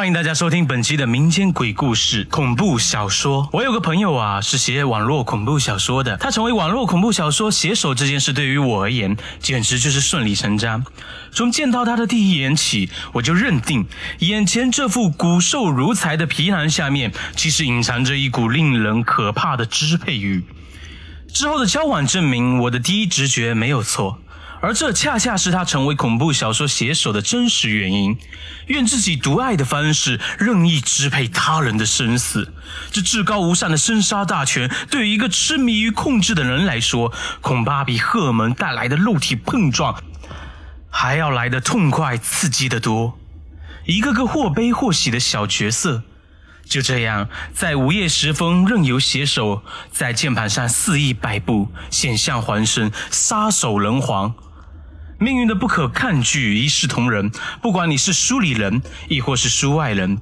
欢迎大家收听本期的民间鬼故事恐怖小说。我有个朋友啊，是写网络恐怖小说的。他成为网络恐怖小说写手这件事，对于我而言，简直就是顺理成章。从见到他的第一眼起，我就认定，眼前这副骨瘦如柴的皮囊下面，其实隐藏着一股令人可怕的支配欲。之后的交往证明，我的第一直觉没有错。而这恰恰是他成为恐怖小说写手的真实原因。愿自己独爱的方式任意支配他人的生死，这至高无上的生杀大权，对于一个痴迷于控制的人来说，恐怕比荷尔蒙带来的肉体碰撞还要来得痛快刺激得多。一个个或悲或喜的小角色，就这样在午夜时分，任由写手在键盘上肆意摆布，险象环生，杀手人寰。命运的不可抗拒，一视同仁。不管你是书里人，亦或是书外人，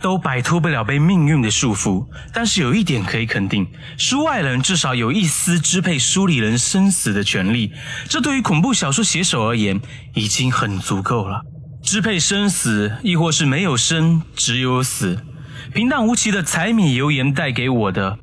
都摆脱不了被命运的束缚。但是有一点可以肯定，书外人至少有一丝支配书里人生死的权利。这对于恐怖小说写手而言，已经很足够了。支配生死，亦或是没有生，只有死。平淡无奇的柴米油盐带给我的，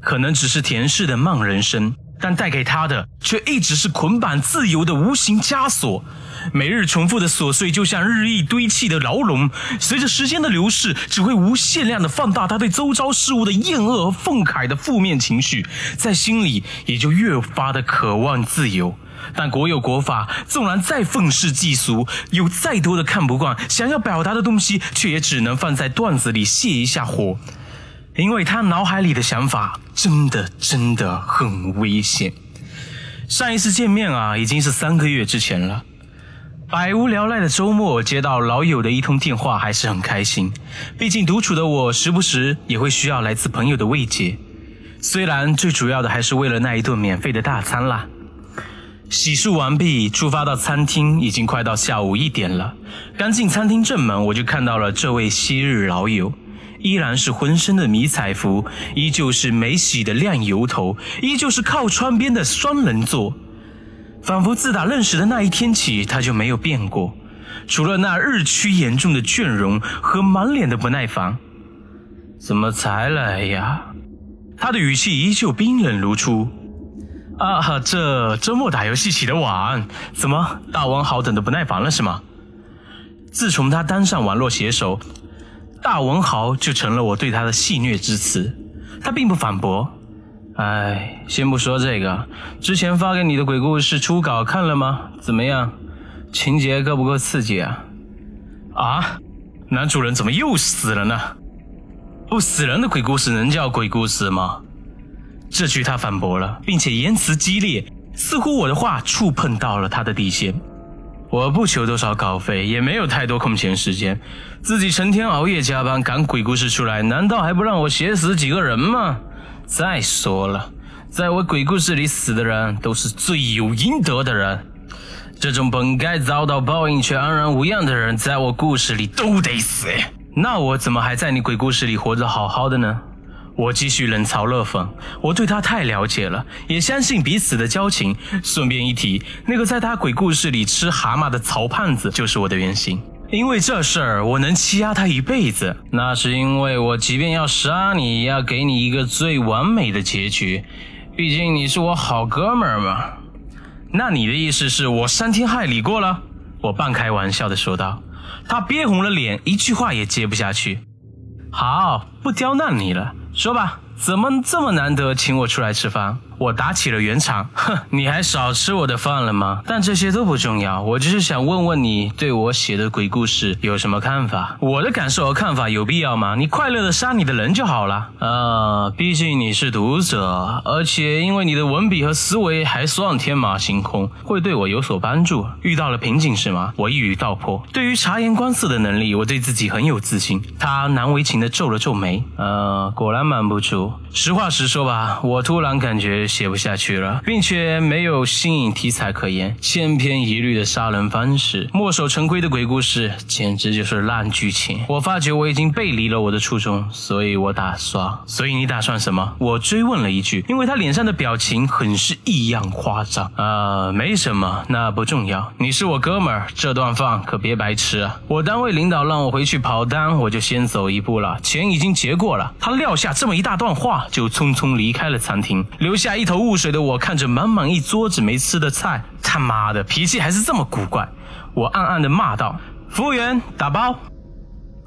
可能只是甜柿的慢人生。但带给他的却一直是捆绑自由的无形枷锁，每日重复的琐碎就像日益堆砌的牢笼，随着时间的流逝，只会无限量的放大他对周遭事物的厌恶和愤慨的负面情绪，在心里也就越发的渴望自由。但国有国法，纵然再愤世嫉俗，有再多的看不惯，想要表达的东西，却也只能放在段子里泄一下火。因为他脑海里的想法真的真的很危险。上一次见面啊，已经是三个月之前了。百无聊赖的周末，接到老友的一通电话，还是很开心。毕竟独处的我，时不时也会需要来自朋友的慰藉。虽然最主要的还是为了那一顿免费的大餐啦。洗漱完毕，出发到餐厅，已经快到下午一点了。刚进餐厅正门，我就看到了这位昔日老友。依然是浑身的迷彩服，依旧是没洗的亮油头，依旧是靠窗边的双人座，仿佛自打认识的那一天起，他就没有变过，除了那日趋严重的倦容和满脸的不耐烦。怎么才来呀？他的语气依旧冰冷如初。啊哈，这周末打游戏起得晚，怎么大文豪等得不耐烦了是吗？自从他当上网络写手。大文豪就成了我对他的戏谑之词，他并不反驳。哎，先不说这个，之前发给你的鬼故事初稿看了吗？怎么样？情节够不够刺激啊？啊，男主人怎么又死了呢？不死人的鬼故事能叫鬼故事吗？这句他反驳了，并且言辞激烈，似乎我的话触碰到了他的底线。我不求多少稿费，也没有太多空闲时间，自己成天熬夜加班赶鬼故事出来，难道还不让我写死几个人吗？再说了，在我鬼故事里死的人都是罪有应得的人，这种本该遭到报应却安然无恙的人，在我故事里都得死。那我怎么还在你鬼故事里活着好好的呢？我继续冷嘲热讽，我对他太了解了，也相信彼此的交情。顺便一提，那个在他鬼故事里吃蛤蟆的曹胖子就是我的原型。因为这事儿，我能欺压他一辈子，那是因为我即便要杀你，也要给你一个最完美的结局。毕竟你是我好哥们儿嘛。那你的意思是我伤天害理过了？我半开玩笑的说道。他憋红了脸，一句话也接不下去。好，不刁难你了。说吧，怎么这么难得请我出来吃饭？我打起了圆场，哼，你还少吃我的饭了吗？但这些都不重要，我只是想问问你对我写的鬼故事有什么看法？我的感受和看法有必要吗？你快乐的杀你的人就好了。啊，毕竟你是读者，而且因为你的文笔和思维还算天马行空，会对我有所帮助。遇到了瓶颈是吗？我一语道破。对于察言观色的能力，我对自己很有自信。他难为情的皱了皱眉，呃，果然瞒不住。实话实说吧，我突然感觉。写不下去了，并且没有新颖题材可言，千篇一律的杀人方式，墨守成规的鬼故事，简直就是烂剧情。我发觉我已经背离了我的初衷，所以我打算，所以你打算什么？我追问了一句，因为他脸上的表情很是异样夸张。啊，没什么，那不重要。你是我哥们儿，这顿饭可别白吃啊！我单位领导让我回去跑单，我就先走一步了，钱已经结过了。他撂下这么一大段话，就匆匆离开了餐厅，留下一头雾水的我看着满满一桌子没吃的菜，他妈的脾气还是这么古怪。我暗暗的骂道：“服务员，打包。”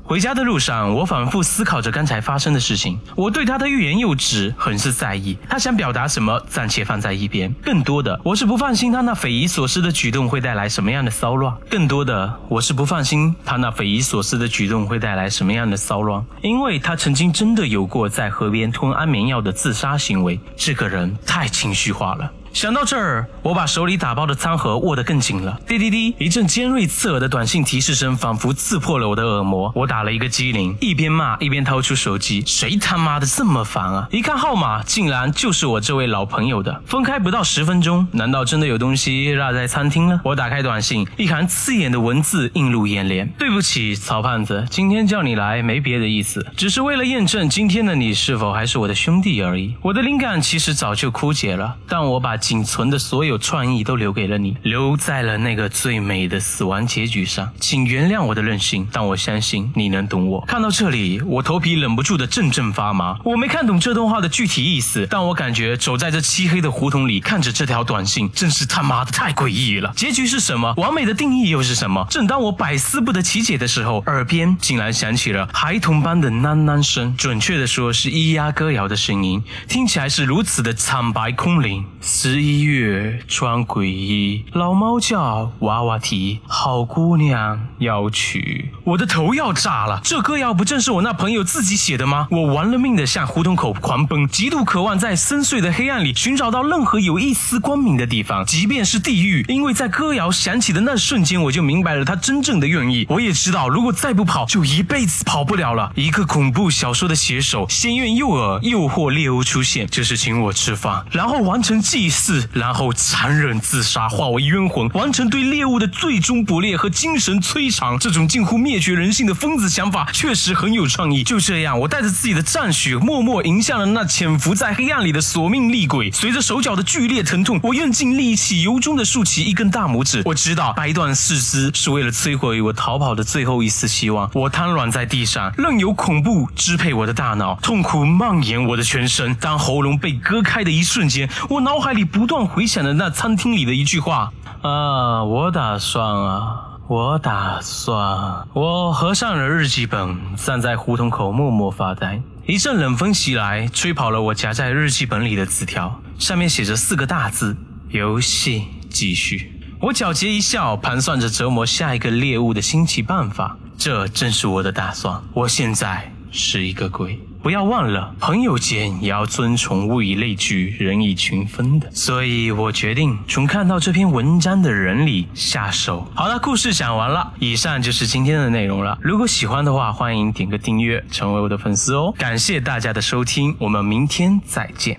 回家的路上，我反复思考着刚才发生的事情。我对他的欲言又止很是在意，他想表达什么暂且放在一边。更多的，我是不放心他那匪夷所思的举动会带来什么样的骚乱。更多的，我是不放心他那匪夷所思的举动会带来什么样的骚乱，因为他曾经真的有过在河边吞安眠药的自杀行为。这个人太情绪化了。想到这儿，我把手里打包的餐盒握得更紧了。滴滴滴，一阵尖锐刺耳的短信提示声仿佛刺破了我的耳膜。我打了一个机灵，一边骂一边掏出手机。谁他妈的这么烦啊！一看号码，竟然就是我这位老朋友的。分开不到十分钟，难道真的有东西落在餐厅了？我打开短信，一行刺眼的文字映入眼帘：对不起，曹胖子，今天叫你来没别的意思，只是为了验证今天的你是否还是我的兄弟而已。我的灵感其实早就枯竭了，但我把。仅存的所有创意都留给了你，留在了那个最美的死亡结局上。请原谅我的任性，但我相信你能懂我。看到这里，我头皮忍不住的阵阵发麻。我没看懂这段话的具体意思，但我感觉走在这漆黑的胡同里，看着这条短信，真是他妈的太诡异了。结局是什么？完美的定义又是什么？正当我百思不得其解的时候，耳边竟然响起了孩童般的喃喃声，准确的说是咿呀歌谣的声音，听起来是如此的惨白空灵。十一月穿鬼衣，老猫叫，娃娃啼，好姑娘要娶。我的头要炸了！这歌谣不正是我那朋友自己写的吗？我玩了命的向胡同口狂奔，极度渴望在深邃的黑暗里寻找到任何有一丝光明的地方，即便是地狱。因为在歌谣响起的那瞬间，我就明白了他真正的愿意。我也知道，如果再不跑，就一辈子跑不了了。一个恐怖小说的写手，先愿诱饵诱惑猎物出现，就是请我吃饭，然后完成祭 四，然后残忍自杀，化为冤魂，完成对猎物的最终捕猎和精神摧残。这种近乎灭绝人性的疯子想法，确实很有创意。就这样，我带着自己的战血，默默迎向了那潜伏在黑暗里的索命厉鬼。随着手脚的剧烈疼痛，我用尽力气，由衷的竖起一根大拇指。我知道，掰断四肢是为了摧毁我逃跑的最后一丝希望。我瘫软在地上，任由恐怖支配我的大脑，痛苦蔓延我的全身。当喉咙被割开的一瞬间，我脑海里不断。回想的那餐厅里的一句话啊，我打算啊，我打算。我合上了日记本，站在胡同口默默发呆。一阵冷风袭来，吹跑了我夹在日记本里的字条，上面写着四个大字：游戏继续。我皎洁一笑，盘算着折磨下一个猎物的新奇办法。这正是我的打算。我现在是一个鬼。不要忘了，朋友间也要遵从物以类聚，人以群分的。所以我决定从看到这篇文章的人里下手。好了，故事讲完了，以上就是今天的内容了。如果喜欢的话，欢迎点个订阅，成为我的粉丝哦。感谢大家的收听，我们明天再见。